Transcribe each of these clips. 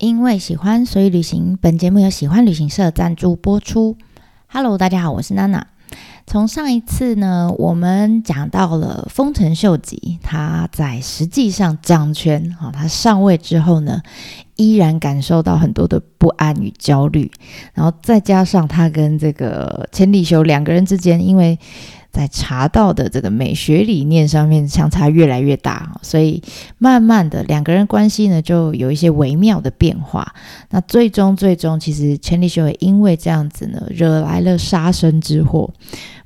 因为喜欢，所以旅行。本节目由喜欢旅行社赞助播出。Hello，大家好，我是娜娜。从上一次呢，我们讲到了丰臣秀吉，他在实际上掌权，哈，他上位之后呢，依然感受到很多的不安与焦虑。然后再加上他跟这个千利休两个人之间，因为在茶道的这个美学理念上面相差越来越大，所以慢慢的两个人关系呢就有一些微妙的变化。那最终最终，其实千利休也因为这样子呢，惹来了杀身之祸。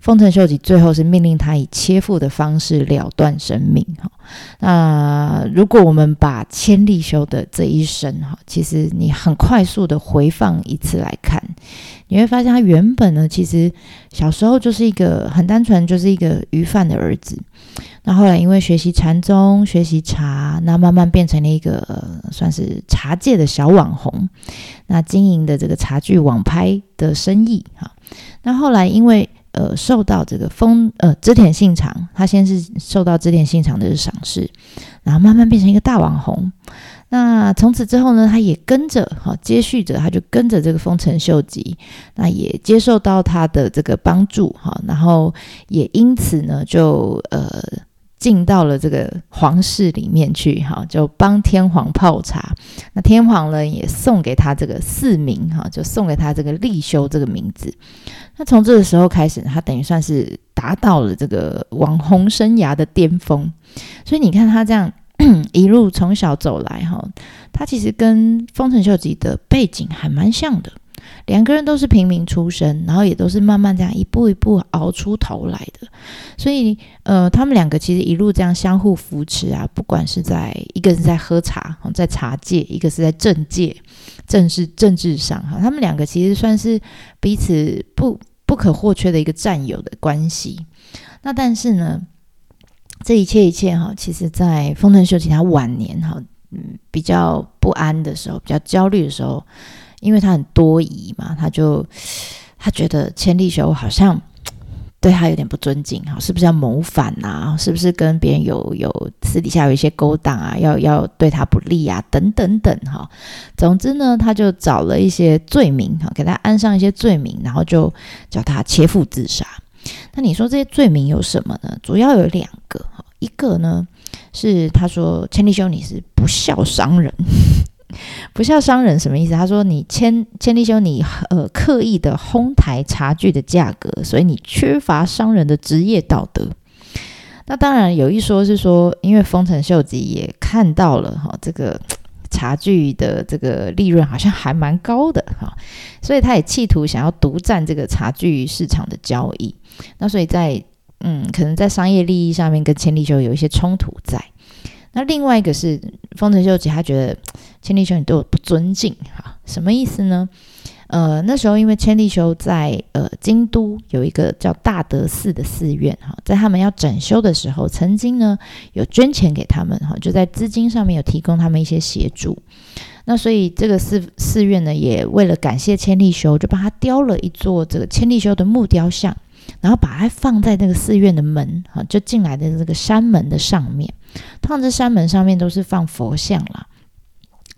丰臣秀吉最后是命令他以切腹的方式了断生命。哈，那如果我们把千利休的这一生哈，其实你很快速的回放一次来看，你会发现他原本呢，其实小时候就是一个很单纯，就是一个鱼贩的儿子。那后来因为学习禅宗、学习茶，那慢慢变成了一个、呃、算是茶界的小网红。那经营的这个茶具网拍的生意哈，那后来因为呃，受到这个丰呃织田信长，他先是受到织田信长的赏识，然后慢慢变成一个大网红。那从此之后呢，他也跟着哈接续着，他就跟着这个丰臣秀吉，那也接受到他的这个帮助哈，然后也因此呢，就呃。进到了这个皇室里面去，哈，就帮天皇泡茶。那天皇呢，也送给他这个四名，哈，就送给他这个利修这个名字。那从这个时候开始，他等于算是达到了这个网红生涯的巅峰。所以你看他这样 一路从小走来，哈，他其实跟丰臣秀吉的背景还蛮像的。两个人都是平民出身，然后也都是慢慢这样一步一步熬出头来的。所以，呃，他们两个其实一路这样相互扶持啊，不管是在一个是在喝茶，在茶界；一个是在政界，政治政治上哈，他们两个其实算是彼此不不可或缺的一个战友的关系。那但是呢，这一切一切哈，其实在丰臣秀吉他晚年哈，嗯，比较不安的时候，比较焦虑的时候。因为他很多疑嘛，他就他觉得千利休好像 对他有点不尊敬，哈，是不是要谋反啊？是不是跟别人有有私底下有一些勾当啊？要要对他不利啊？等等等，哈。总之呢，他就找了一些罪名，哈，给他安上一些罪名，然后就叫他切腹自杀。那你说这些罪名有什么呢？主要有两个，哈，一个呢是他说千利休你是不孝商人。不孝商人什么意思？他说你千千利休你呃刻意的哄抬茶具的价格，所以你缺乏商人的职业道德。那当然有一说是说，因为丰臣秀吉也看到了哈这个茶具的这个利润好像还蛮高的哈，所以他也企图想要独占这个茶具市场的交易。那所以在嗯可能在商业利益上面跟千利休有一些冲突在。那另外一个是丰臣秀吉，他觉得千利休你对我不尊敬，哈，什么意思呢？呃，那时候因为千利休在呃京都有一个叫大德寺的寺院，哈，在他们要整修的时候，曾经呢有捐钱给他们，哈，就在资金上面有提供他们一些协助。那所以这个寺寺院呢，也为了感谢千利休，就帮他雕了一座这个千利休的木雕像。然后把它放在那个寺院的门啊，就进来的这个山门的上面。放这山门上面都是放佛像啦，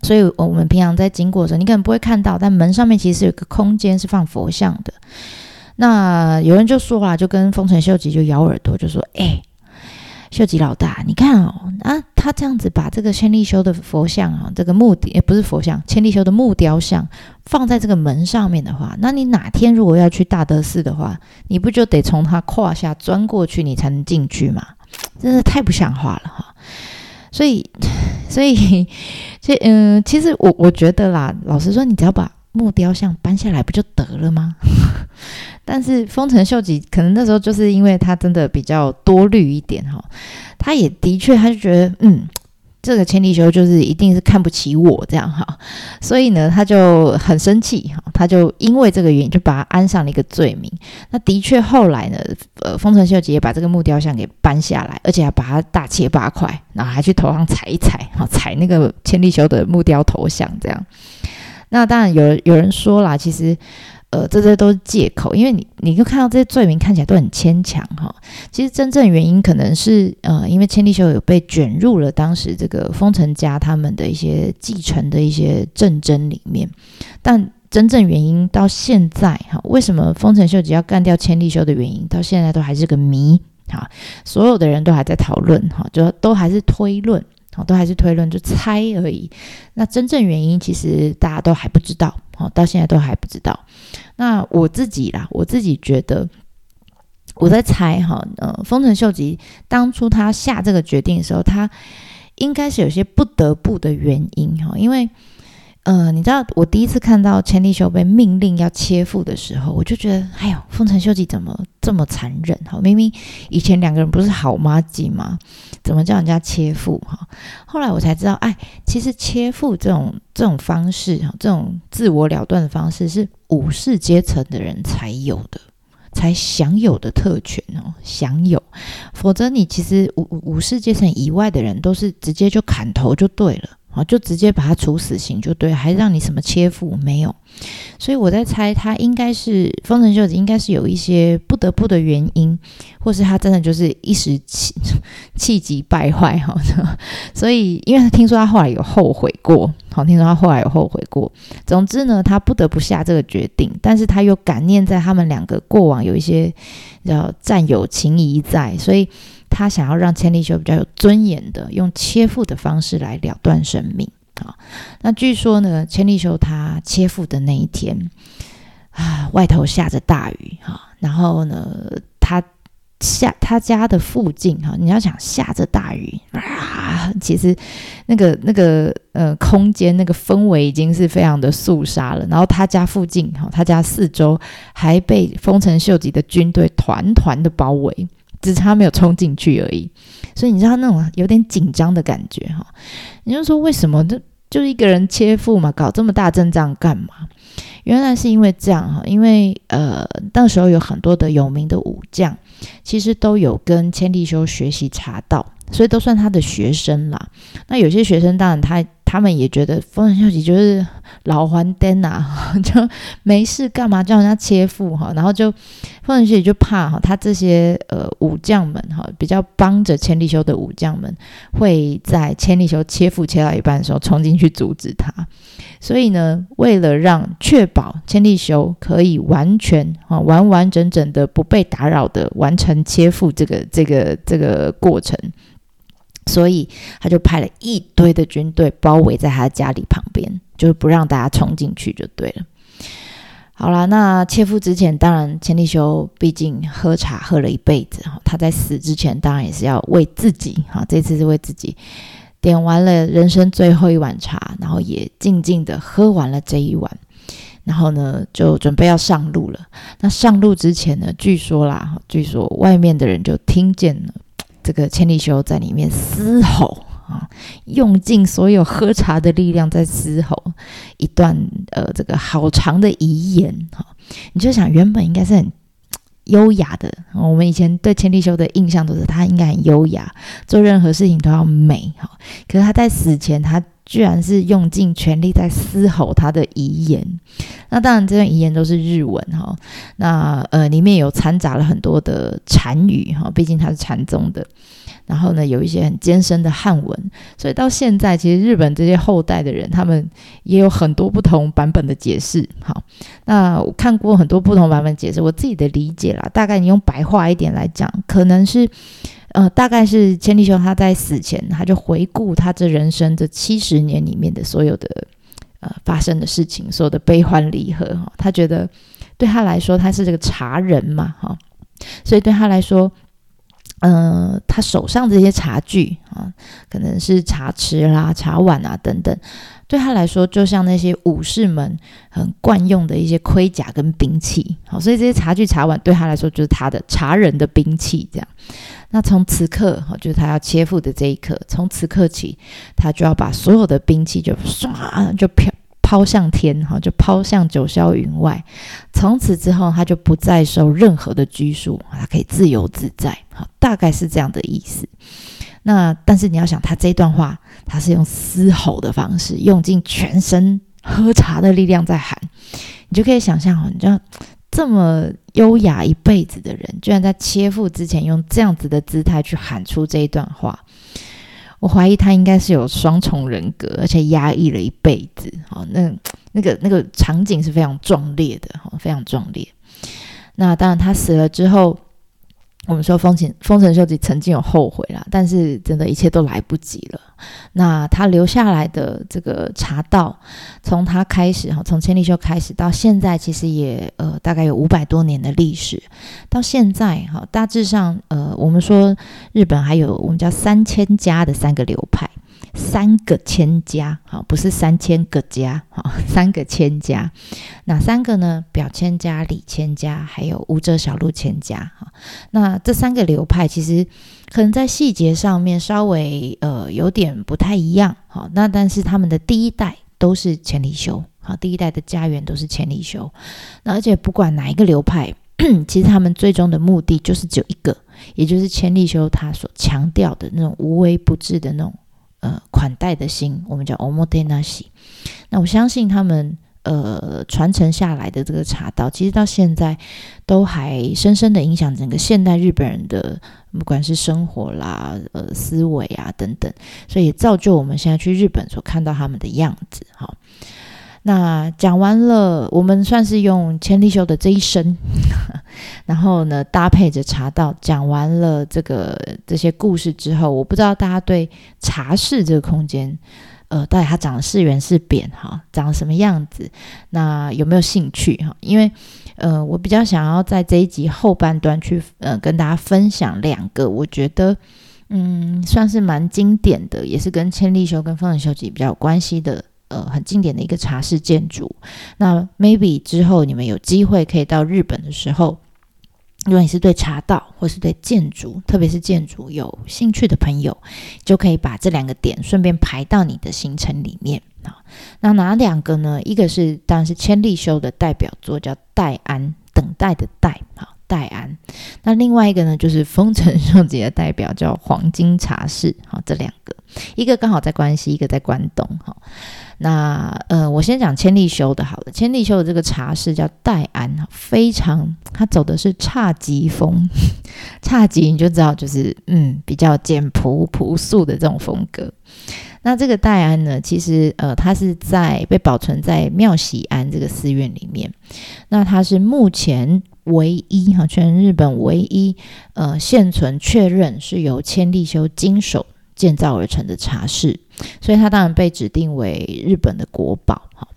所以我们平常在经过的时候，你可能不会看到，但门上面其实有个空间是放佛像的。那有人就说啦，就跟丰臣秀吉就咬耳朵，就说：“哎。”秀吉老大，你看哦，啊，他这样子把这个千利休的佛像啊，这个木也不是佛像，千利休的木雕像放在这个门上面的话，那你哪天如果要去大德寺的话，你不就得从他胯下钻过去，你才能进去吗？真是太不像话了哈！所以，所以 这嗯，其实我我觉得啦，老实说，你只要把木雕像搬下来不就得了吗？但是丰臣秀吉可能那时候就是因为他真的比较多虑一点哈，他也的确他就觉得嗯，这个千利休就是一定是看不起我这样哈，所以呢他就很生气哈，他就因为这个原因就把他安上了一个罪名。那的确后来呢，呃，丰臣秀吉也把这个木雕像给搬下来，而且还把它大切八块，然后还去头上踩一踩，哈，踩那个千利休的木雕头像这样。那当然有有人说啦，其实，呃，这些都是借口，因为你你就看到这些罪名看起来都很牵强哈。其实真正原因可能是呃，因为千利休有被卷入了当时这个丰臣家他们的一些继承的一些政争里面，但真正原因到现在哈，为什么丰臣秀吉要干掉千利休的原因，到现在都还是个谜哈，所有的人都还在讨论哈，就都还是推论。都还是推论，就猜而已。那真正原因其实大家都还不知道，好，到现在都还不知道。那我自己啦，我自己觉得，我在猜哈，呃，丰臣秀吉当初他下这个决定的时候，他应该是有些不得不的原因哈，因为。呃，你知道我第一次看到千利休被命令要切腹的时候，我就觉得，哎呦，丰臣秀吉怎么这么残忍？哈，明明以前两个人不是好妈鸡吗？怎么叫人家切腹？哈，后来我才知道，哎，其实切腹这种这种方式，哈，这种自我了断的方式，是武士阶层的人才有的，才享有的特权哦，享有。否则你其实武武士阶层以外的人，都是直接就砍头就对了。啊，就直接把他处死刑就对，还让你什么切腹没有？所以我在猜，他应该是丰臣秀吉，应该是有一些不得不的原因，或是他真的就是一时气气急败坏哈。所以，因为他听说他后来有后悔过，好，听说他后来有后悔过。总之呢，他不得不下这个决定，但是他又感念在他们两个过往有一些叫战友情谊在，所以。他想要让千利休比较有尊严的用切腹的方式来了断生命啊。那据说呢，千利休他切腹的那一天啊，外头下着大雨哈，然后呢，他下他家的附近哈，你要想下着大雨啊，其实那个那个呃空间那个氛围已经是非常的肃杀了。然后他家附近哈，他家四周还被丰臣秀吉的军队团团的包围。只差没有冲进去而已，所以你知道那种有点紧张的感觉哈。你就说为什么就就一个人切腹嘛，搞这么大阵仗干嘛？原来是因为这样哈，因为呃那时候有很多的有名的武将，其实都有跟千利休学习茶道，所以都算他的学生啦。那有些学生当然他。他们也觉得丰臣秀吉就是老还灯呐，就没事干嘛叫人家切腹哈，然后就丰臣秀吉就怕哈，他这些呃武将们哈，比较帮着千利休的武将们，会在千利休切腹切到一半的时候冲进去阻止他，所以呢，为了让确保千利休可以完全啊完完整整的不被打扰的完成切腹这个这个这个过程。所以他就派了一堆的军队包围在他家里旁边，就是不让大家冲进去就对了。好了，那切腹之前，当然千利休毕竟喝茶喝了一辈子，他在死之前当然也是要为自己哈，这次是为自己点完了人生最后一碗茶，然后也静静的喝完了这一碗，然后呢就准备要上路了。那上路之前呢，据说啦，据说外面的人就听见了。这个千利休在里面嘶吼啊，用尽所有喝茶的力量在嘶吼一段呃，这个好长的遗言哈。你就想，原本应该是很优雅的，我们以前对千利休的印象都是他应该很优雅，做任何事情都要美哈。可是他在死前，他居然是用尽全力在嘶吼他的遗言。那当然，这段遗言都是日文哈。那呃，里面有掺杂了很多的禅语哈，毕竟他是禅宗的。然后呢，有一些很艰深的汉文，所以到现在，其实日本这些后代的人，他们也有很多不同版本的解释。好，那我看过很多不同版本解释，我自己的理解啦，大概你用白话一点来讲，可能是。呃，大概是千利休他在死前，他就回顾他这人生这七十年里面的所有的呃发生的事情，所有的悲欢离合哈，他觉得对他来说他是这个茶人嘛哈，所以对他来说，嗯、呃，他手上这些茶具啊，可能是茶匙啦、茶碗啊等等，对他来说就像那些武士们很惯用的一些盔甲跟兵器，好，所以这些茶具、茶碗对他来说就是他的茶人的兵器这样。那从此刻，哈，就是他要切腹的这一刻，从此刻起，他就要把所有的兵器就唰就飘抛向天，哈，就抛向九霄云外。从此之后，他就不再受任何的拘束，他可以自由自在，好，大概是这样的意思。那但是你要想，他这段话，他是用嘶吼的方式，用尽全身喝茶的力量在喊。你就可以想象，你知道这么优雅一辈子的人，居然在切腹之前用这样子的姿态去喊出这一段话。我怀疑他应该是有双重人格，而且压抑了一辈子。哦，那那个那个场景是非常壮烈的，哦，非常壮烈。那当然，他死了之后。我们说丰臣丰臣秀吉曾经有后悔啦，但是真的一切都来不及了。那他留下来的这个茶道，从他开始哈，从千利休开始到现在，其实也呃大概有五百多年的历史。到现在哈，大致上呃，我们说日本还有我们叫三千家的三个流派。三个千家，好，不是三千个家，好，三个千家，哪三个呢？表千家、里千家，还有武者小路千家，哈。那这三个流派其实可能在细节上面稍微呃有点不太一样，好，那但是他们的第一代都是千里修，好，第一代的家园都是千里修。那而且不管哪一个流派，其实他们最终的目的就是只有一个，也就是千利修他所强调的那种无微不至的那种。呃，款待的心，我们叫 omotenashi。那我相信他们呃传承下来的这个茶道，其实到现在都还深深的影响整个现代日本人的，不管是生活啦、呃思维啊等等，所以也造就我们现在去日本所看到他们的样子。好。那讲完了，我们算是用千利休的这一生，然后呢，搭配着茶道讲完了这个这些故事之后，我不知道大家对茶室这个空间，呃，到底它长得是圆是扁哈，长什么样子？那有没有兴趣哈？因为呃，我比较想要在这一集后半段去呃跟大家分享两个，我觉得嗯算是蛮经典的，也是跟千利休跟丰臣秀吉比较有关系的。呃，很经典的一个茶室建筑。那 maybe 之后你们有机会可以到日本的时候，如果你是对茶道或是对建筑，特别是建筑有兴趣的朋友，就可以把这两个点顺便排到你的行程里面啊。那哪两个呢？一个是当然是千利休的代表作，叫戴安，等待的待，好，待庵。那另外一个呢，就是丰臣秀吉的代表，叫黄金茶室，好，这两个，一个刚好在关西，一个在关东，哈。那呃，我先讲千利休的好了。千利休的这个茶室叫待庵，非常，他走的是侘寂风。侘寂你就知道，就是嗯，比较简朴朴素的这种风格。那这个戴安呢，其实呃，它是在被保存在妙喜庵这个寺院里面。那它是目前唯一哈，全日本唯一呃现存确认是由千利休经手。建造而成的茶室，所以它当然被指定为日本的国宝。哈，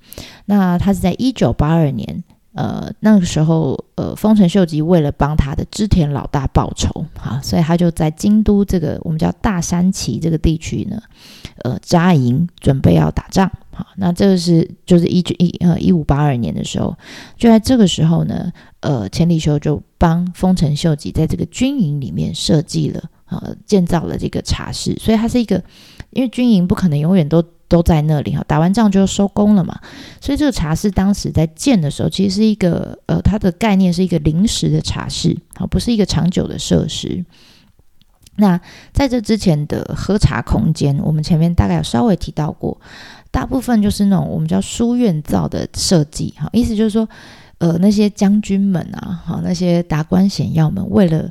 那它是在一九八二年，呃，那个时候，呃，丰臣秀吉为了帮他的织田老大报仇，哈，所以他就在京都这个我们叫大山崎这个地区呢，呃，扎营，准备要打仗。好，那这个是就是一九一呃一五八二年的时候，就在这个时候呢，呃，千利休就帮丰臣秀吉在这个军营里面设计了。呃，建造了这个茶室，所以它是一个，因为军营不可能永远都都在那里哈，打完仗就收工了嘛，所以这个茶室当时在建的时候，其实是一个呃，它的概念是一个临时的茶室，好，不是一个长久的设施。那在这之前的喝茶空间，我们前面大概有稍微提到过，大部分就是那种我们叫书院造的设计，哈，意思就是说，呃，那些将军们啊，哈，那些达官显要们为了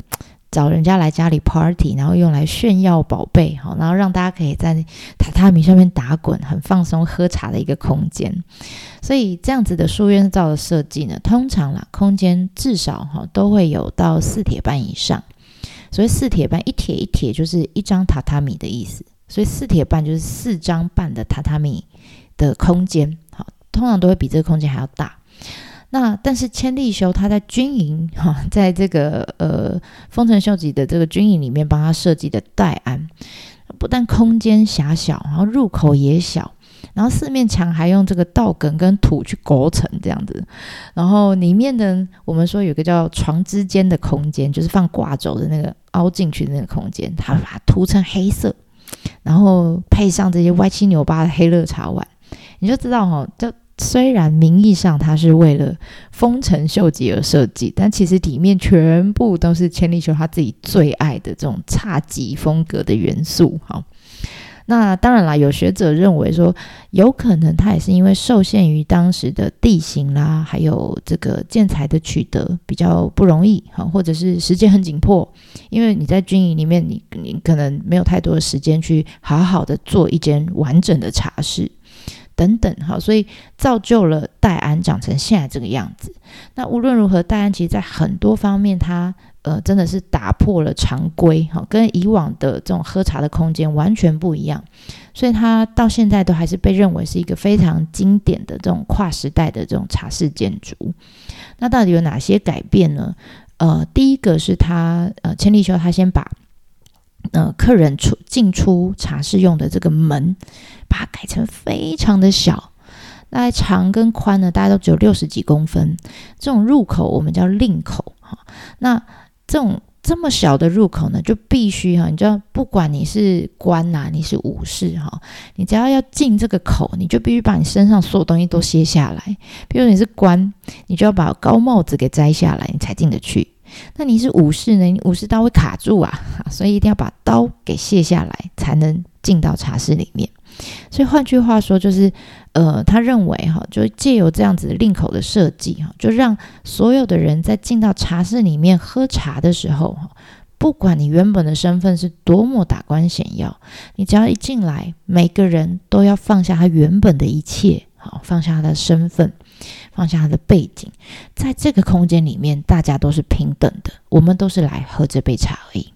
找人家来家里 party，然后用来炫耀宝贝，好，然后让大家可以在榻榻米上面打滚，很放松喝茶的一个空间。所以这样子的书院造的设计呢，通常啦，空间至少哈都会有到四铁半以上。所以四铁半，一铁一铁就是一张榻榻米的意思，所以四铁半就是四张半的榻榻米的空间，好，通常都会比这个空间还要大。那但是千利休他在军营 哈，在这个呃丰臣秀吉的这个军营里面帮他设计的待庵，不但空间狭小，然后入口也小，然后四面墙还用这个稻梗跟土去构成这样子，然后里面的我们说有个叫床之间的空间，就是放挂轴的那个凹进去的那个空间，他把它涂成黑色，然后配上这些歪七扭八的黑热茶碗，你就知道哈，就。虽然名义上它是为了丰臣秀吉而设计，但其实里面全部都是千利休他自己最爱的这种侘寂风格的元素。哈，那当然啦，有学者认为说，有可能它也是因为受限于当时的地形啦，还有这个建材的取得比较不容易哈，或者是时间很紧迫，因为你在军营里面你，你你可能没有太多的时间去好好的做一间完整的茶室。等等，哈，所以造就了戴安长成现在这个样子。那无论如何，戴安其实在很多方面，他呃真的是打破了常规，哈，跟以往的这种喝茶的空间完全不一样。所以他到现在都还是被认为是一个非常经典的这种跨时代的这种茶室建筑。那到底有哪些改变呢？呃，第一个是他呃千利休他先把。呃，客人出进出茶室用的这个门，把它改成非常的小，大概长跟宽呢，大概都只有六十几公分。这种入口我们叫令口哈。那这种这么小的入口呢，就必须哈，你知道，不管你是官呐，你是武士哈，你只要要进这个口，你就必须把你身上所有东西都卸下来。比如你是官，你就要把高帽子给摘下来，你才进得去。那你是武士呢？你武士刀会卡住啊，所以一定要把刀给卸下来，才能进到茶室里面。所以换句话说，就是呃，他认为哈，就借由这样子的令口的设计哈，就让所有的人在进到茶室里面喝茶的时候哈，不管你原本的身份是多么达官显要，你只要一进来，每个人都要放下他原本的一切，好，放下他的身份。放下他的背景，在这个空间里面，大家都是平等的，我们都是来喝这杯茶而已。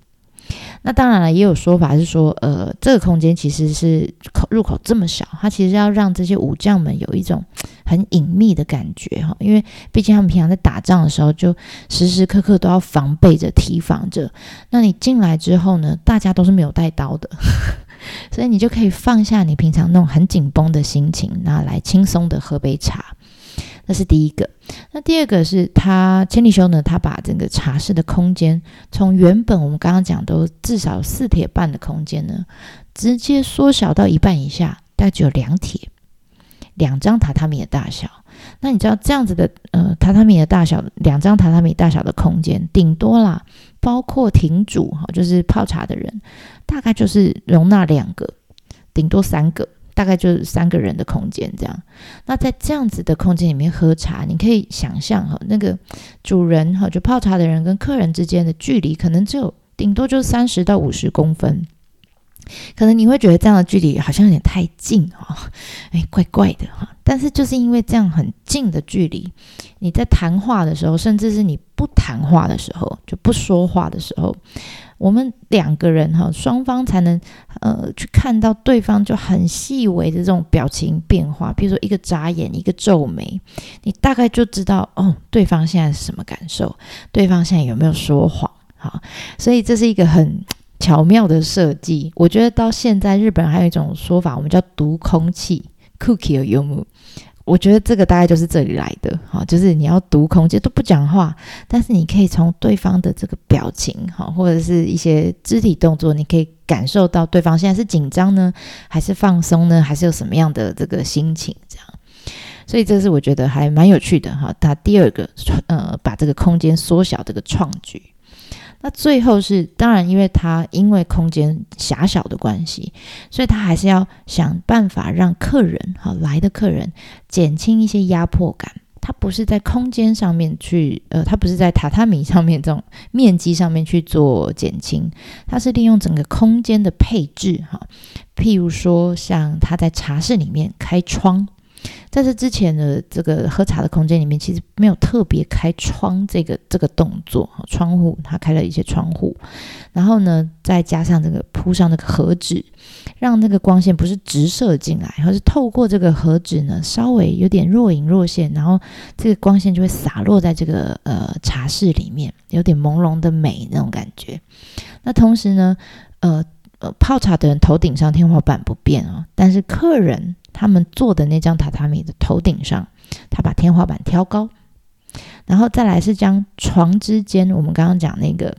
那当然了，也有说法是说，呃，这个空间其实是口入口这么小，它其实要让这些武将们有一种很隐秘的感觉哈，因为毕竟他们平常在打仗的时候，就时时刻刻都要防备着、提防着。那你进来之后呢，大家都是没有带刀的，所以你就可以放下你平常那种很紧绷的心情，那来轻松的喝杯茶。那是第一个，那第二个是他千利休呢，他把整个茶室的空间从原本我们刚刚讲都至少四铁半的空间呢，直接缩小到一半以下，大概只有两铁，两张榻榻米的大小。那你知道这样子的呃榻榻米的大小，两张榻榻米大小的空间，顶多啦，包括亭主哈，就是泡茶的人，大概就是容纳两个，顶多三个。大概就是三个人的空间这样，那在这样子的空间里面喝茶，你可以想象哈，那个主人哈，就泡茶的人跟客人之间的距离，可能只有顶多就三十到五十公分，可能你会觉得这样的距离好像有点太近哈，哎，怪怪的哈。但是就是因为这样很近的距离，你在谈话的时候，甚至是你不谈话的时候，就不说话的时候。我们两个人哈，双方才能呃去看到对方就很细微的这种表情变化，比如说一个眨眼，一个皱眉，你大概就知道哦，对方现在是什么感受，对方现在有没有说谎？好，所以这是一个很巧妙的设计。我觉得到现在日本还有一种说法，我们叫读空气 （cookie or yumu）。我觉得这个大概就是这里来的，哈，就是你要读空气都不讲话，但是你可以从对方的这个表情，哈，或者是一些肢体动作，你可以感受到对方现在是紧张呢，还是放松呢，还是有什么样的这个心情，这样。所以这是我觉得还蛮有趣的，哈。他第二个，呃，把这个空间缩小这个创举。那最后是当然，因为他因为空间狭小的关系，所以他还是要想办法让客人哈来的客人减轻一些压迫感。他不是在空间上面去，呃，他不是在榻榻米上面这种面积上面去做减轻，他是利用整个空间的配置哈，譬如说像他在茶室里面开窗。在这之前的这个喝茶的空间里面，其实没有特别开窗这个这个动作。窗户它开了一些窗户，然后呢，再加上这个铺上那个盒纸，让那个光线不是直射进来，而是透过这个盒纸呢，稍微有点若隐若现，然后这个光线就会洒落在这个呃茶室里面，有点朦胧的美那种感觉。那同时呢，呃呃泡茶的人头顶上天花板不变啊，但是客人。他们坐的那张榻榻米的头顶上，他把天花板挑高，然后再来是将床之间，我们刚刚讲那个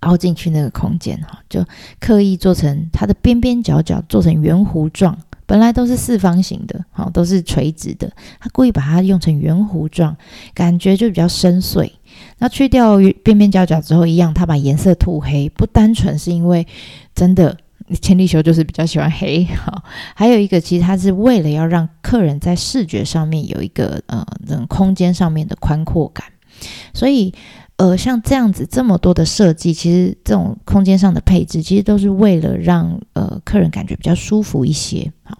凹进去那个空间哈，就刻意做成它的边边角角做成圆弧状，本来都是四方形的，哈，都是垂直的，他故意把它用成圆弧状，感觉就比较深邃。那去掉边边角角之后，一样，他把颜色涂黑，不单纯是因为真的。千利休就是比较喜欢黑 哈。还有一个，其实它是为了要让客人在视觉上面有一个呃那种空间上面的宽阔感，所以呃像这样子这么多的设计，其实这种空间上的配置，其实都是为了让呃客人感觉比较舒服一些。好，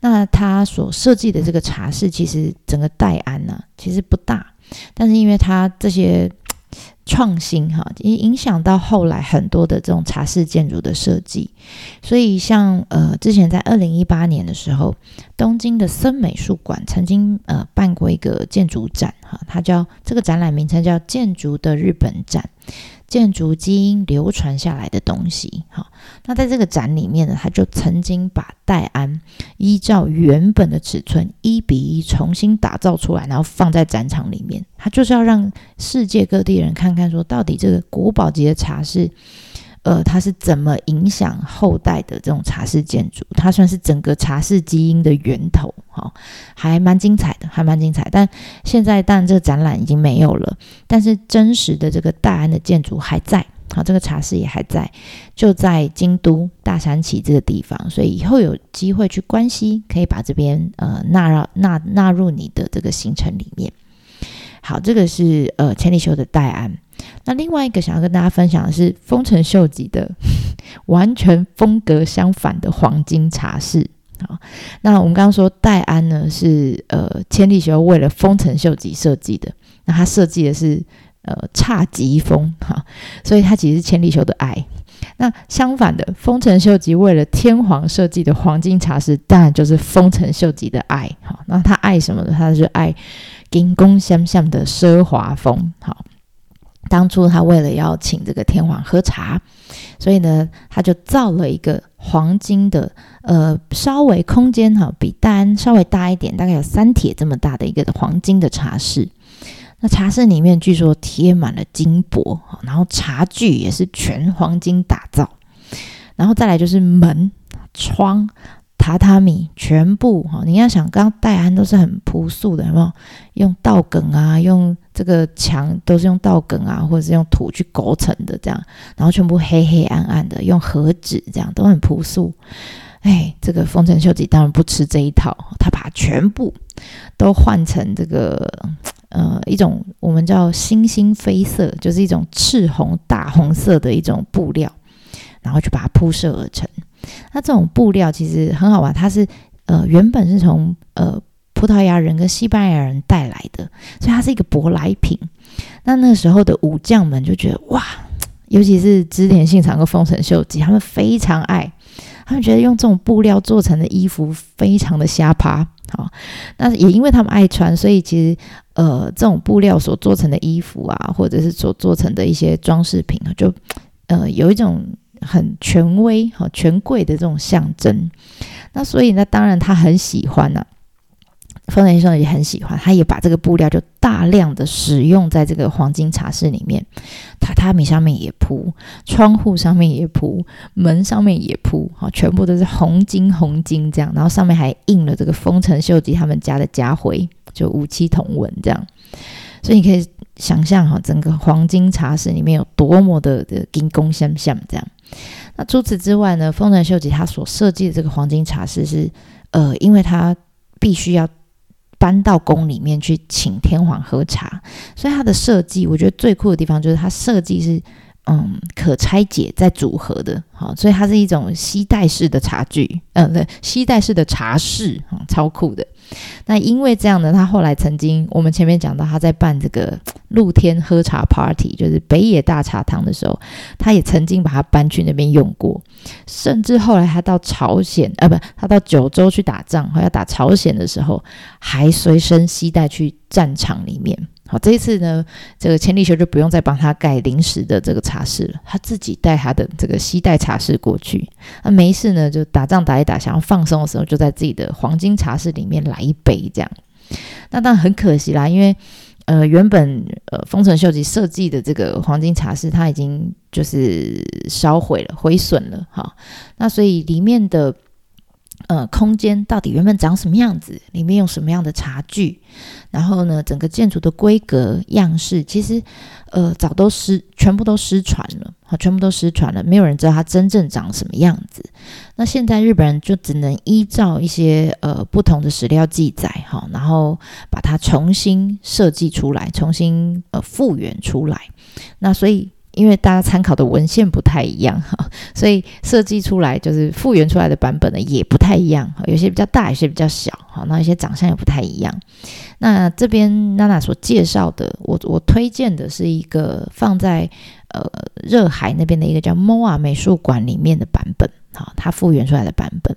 那他所设计的这个茶室，其实整个戴安呢、其实不大，但是因为它这些。创新哈，也影响到后来很多的这种茶室建筑的设计，所以像呃之前在二零一八年的时候，东京的森美术馆曾经呃办过一个建筑展哈，它叫这个展览名称叫“建筑的日本展”。建筑基因流传下来的东西，好，那在这个展里面呢，他就曾经把戴安依照原本的尺寸一比一重新打造出来，然后放在展场里面，他就是要让世界各地人看看，说到底这个国宝级的茶室。呃，它是怎么影响后代的这种茶室建筑？它算是整个茶室基因的源头，哈、哦，还蛮精彩的，还蛮精彩。但现在当然这个展览已经没有了，但是真实的这个戴安的建筑还在，好、这个茶室也还在，就在京都大山崎这个地方。所以以后有机会去关西，可以把这边呃纳入纳纳入你的这个行程里面。好，这个是呃千利休的戴安。那另外一个想要跟大家分享的是丰臣秀吉的 完全风格相反的黄金茶室。好，那我们刚刚说戴安呢是呃千利休为了丰臣秀吉设计的，那他设计的是呃侘寂风哈，所以他其实是千利休的爱。那相反的，丰臣秀吉为了天皇设计的黄金茶室，当然就是丰臣秀吉的爱。好，那他爱什么呢？他是爱金宫相向的奢华风。好。当初他为了要请这个天皇喝茶，所以呢，他就造了一个黄金的，呃，稍微空间哈比戴安稍微大一点，大概有三铁这么大的一个黄金的茶室。那茶室里面据说贴满了金箔，然后茶具也是全黄金打造，然后再来就是门窗。榻榻米全部哈，你要想，刚戴安都是很朴素的，有没有？用稻梗啊，用这个墙都是用稻梗啊，或者是用土去勾成的这样，然后全部黑黑暗暗的，用和纸这样都很朴素。哎，这个丰臣秀吉当然不吃这一套，他把全部都换成这个呃一种我们叫星星飞色，就是一种赤红大红色的一种布料，然后就把它铺设而成。那这种布料其实很好玩，它是呃原本是从呃葡萄牙人跟西班牙人带来的，所以它是一个舶来品。那那时候的武将们就觉得哇，尤其是织田信长和丰臣秀吉，他们非常爱，他们觉得用这种布料做成的衣服非常的瞎趴。好，那也因为他们爱穿，所以其实呃这种布料所做成的衣服啊，或者是所做成的一些装饰品啊，就呃有一种。很权威、哈权贵的这种象征，那所以呢，当然他很喜欢呐、丰臣秀吉也很喜欢，他也把这个布料就大量的使用在这个黄金茶室里面，榻榻米上面也铺，窗户上面也铺，门上面也铺，哈，全部都是红金红金这样，然后上面还印了这个丰臣秀吉他们家的家徽，就五七同文这样。所以你可以想象哈，整个黄金茶室里面有多么的的金光闪闪这样。那除此之外呢，丰臣秀吉他所设计的这个黄金茶室是，呃，因为他必须要搬到宫里面去请天皇喝茶，所以他的设计我觉得最酷的地方就是他设计是。嗯，可拆解再组合的，好，所以它是一种吸带式的茶具，嗯，对，吸带式的茶室，嗯，超酷的。那因为这样呢，他后来曾经，我们前面讲到他在办这个露天喝茶 party，就是北野大茶堂的时候，他也曾经把它搬去那边用过，甚至后来他到朝鲜，啊，不，他到九州去打仗，要打朝鲜的时候，还随身携带去战场里面。好，这一次呢，这个千利休就不用再帮他盖临时的这个茶室了，他自己带他的这个西带茶室过去。那没事呢，就打仗打一打，想要放松的时候，就在自己的黄金茶室里面来一杯这样。那当然很可惜啦，因为呃，原本呃丰臣秀吉设计的这个黄金茶室，它已经就是烧毁了、毁损了。好，那所以里面的呃，空间到底原本长什么样子？里面用什么样的茶具？然后呢，整个建筑的规格样式，其实呃早都失，全部都失传了，好，全部都失传了，没有人知道它真正长什么样子。那现在日本人就只能依照一些呃不同的史料记载，哈，然后把它重新设计出来，重新呃复原出来。那所以。因为大家参考的文献不太一样哈，所以设计出来就是复原出来的版本呢也不太一样，有些比较大，有些比较小，好，那一些长相也不太一样。那这边娜娜所介绍的，我我推荐的是一个放在呃热海那边的一个叫 MOA 美术馆里面的版本。好，它复原出来的版本。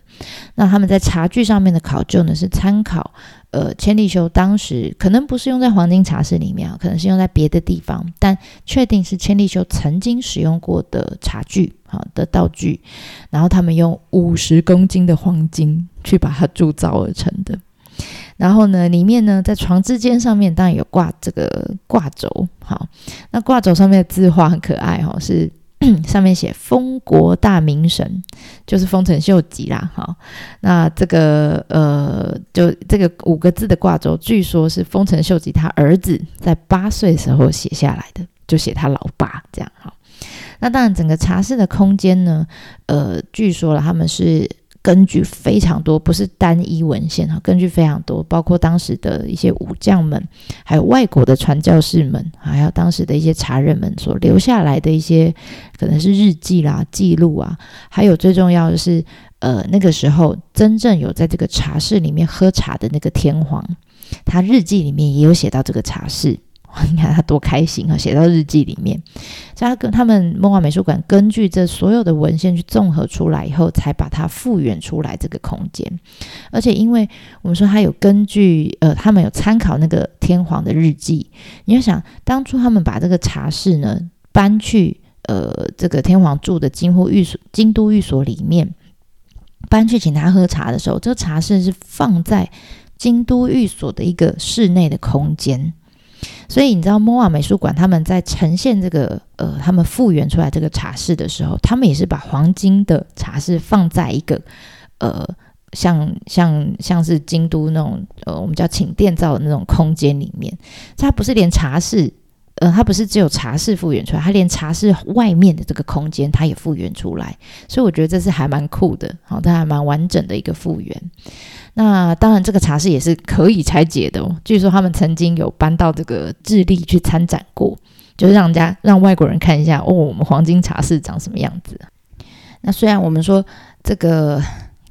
那他们在茶具上面的考究呢，是参考呃千利休当时可能不是用在黄金茶室里面啊，可能是用在别的地方，但确定是千利休曾经使用过的茶具，好的道具。然后他们用五十公斤的黄金去把它铸造而成的。然后呢，里面呢，在床之间上面当然有挂这个挂轴，好，那挂轴上面的字画很可爱哈，是。上面写“封国大名神”，就是丰臣秀吉啦。哈，那这个呃，就这个五个字的挂轴，据说是丰臣秀吉他儿子在八岁时候写下来的，就写他老爸这样。哈，那当然整个茶室的空间呢，呃，据说了他们是。根据非常多，不是单一文献哈，根据非常多，包括当时的一些武将们，还有外国的传教士们，还有当时的一些茶人们所留下来的一些，可能是日记啦、记录啊，还有最重要的是，呃，那个时候真正有在这个茶室里面喝茶的那个天皇，他日记里面也有写到这个茶室。你看他多开心啊！写到日记里面，所以他跟他们梦幻美术馆根据这所有的文献去综合出来以后，才把它复原出来这个空间。而且，因为我们说他有根据，呃，他们有参考那个天皇的日记。你要想，当初他们把这个茶室呢搬去呃这个天皇住的京都寓所、京都寓所里面，搬去请他喝茶的时候，这个茶室是放在京都寓所的一个室内的空间。所以你知道 MOA 美术馆他们在呈现这个呃，他们复原出来这个茶室的时候，他们也是把黄金的茶室放在一个呃，像像像是京都那种呃，我们叫请殿造的那种空间里面，它不是连茶室。呃，它不是只有茶室复原出来，它连茶室外面的这个空间，它也复原出来，所以我觉得这是还蛮酷的，好，它还蛮完整的一个复原。那当然，这个茶室也是可以拆解的哦。据说他们曾经有搬到这个智利去参展过，就是让人家让外国人看一下哦，我们黄金茶室长什么样子。那虽然我们说这个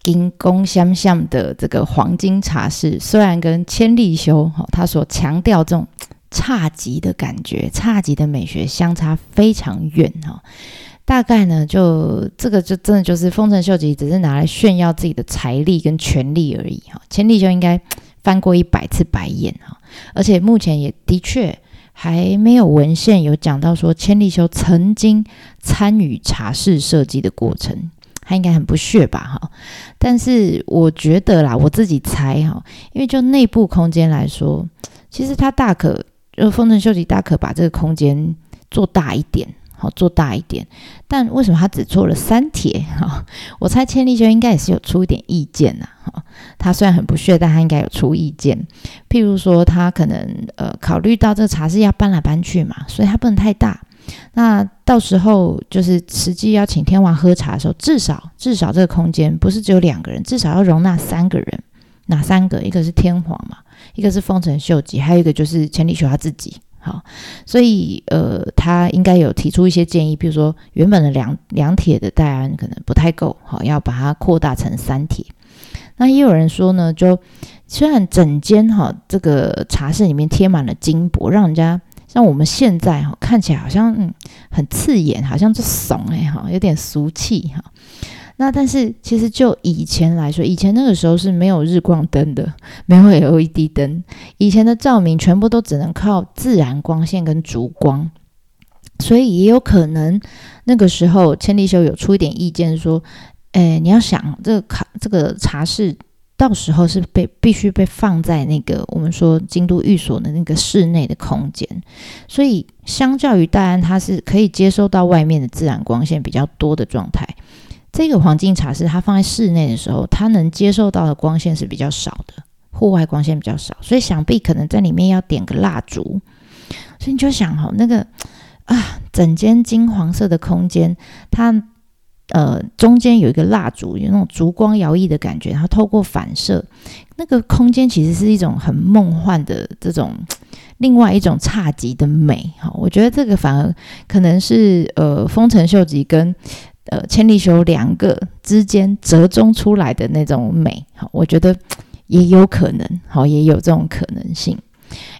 金光闪闪的这个黄金茶室，虽然跟千利休哈他所强调这种。差级的感觉，差级的美学相差非常远哈。大概呢，就这个就真的就是丰臣秀吉只是拿来炫耀自己的财力跟权力而已哈。千利休应该翻过一百次白眼哈，而且目前也的确还没有文献有讲到说千利休曾经参与茶室设计的过程，他应该很不屑吧哈。但是我觉得啦，我自己猜哈，因为就内部空间来说，其实他大可。就丰臣秀吉大可把这个空间做大一点，好做大一点。但为什么他只做了三帖？哈，我猜千利休应该也是有出一点意见呐。哈，他虽然很不屑，但他应该有出意见。譬如说，他可能呃考虑到这个茶室要搬来搬去嘛，所以他不能太大。那到时候就是实际要请天皇喝茶的时候，至少至少这个空间不是只有两个人，至少要容纳三个人。哪三个？一个是天皇嘛。一个是丰臣秀吉，还有一个就是千利休他自己。好，所以呃，他应该有提出一些建议，比如说原本的两两铁的戴安可能不太够，好，要把它扩大成三铁。那也有人说呢，就虽然整间哈这个茶室里面贴满了金箔，让人家像我们现在哈看起来好像很刺眼，好像就怂哎哈，有点俗气哈。那但是其实就以前来说，以前那个时候是没有日光灯的，没有 LED 灯，以前的照明全部都只能靠自然光线跟烛光，所以也有可能那个时候千利休有出一点意见说，诶，你要想这个卡这个茶室到时候是被必须被放在那个我们说京都寓所的那个室内的空间，所以相较于戴安，它是可以接收到外面的自然光线比较多的状态。这个黄金茶室它放在室内的时候，它能接受到的光线是比较少的，户外光线比较少，所以想必可能在里面要点个蜡烛。所以你就想哈，那个啊，整间金黄色的空间，它呃中间有一个蜡烛，有那种烛光摇曳的感觉，然后透过反射，那个空间其实是一种很梦幻的这种。另外一种侘寂的美，哈，我觉得这个反而可能是呃丰臣秀吉跟呃千利休两个之间折中出来的那种美，好，我觉得也有可能，好，也有这种可能性。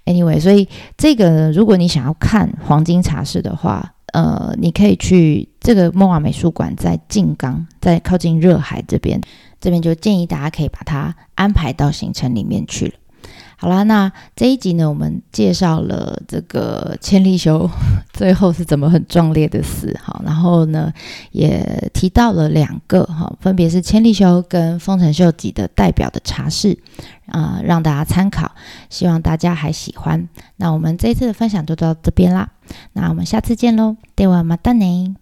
Anyway，所以这个呢，如果你想要看黄金茶室的话，呃，你可以去这个 MOA 美术馆，在静冈，在靠近热海这边，这边就建议大家可以把它安排到行程里面去了。好啦，那这一集呢，我们介绍了这个千利休最后是怎么很壮烈的死，好，然后呢，也提到了两个哈，分别是千利休跟丰臣秀吉的代表的茶室啊，让大家参考，希望大家还喜欢。那我们这一次的分享就到这边啦，那我们下次见喽，ではまたね。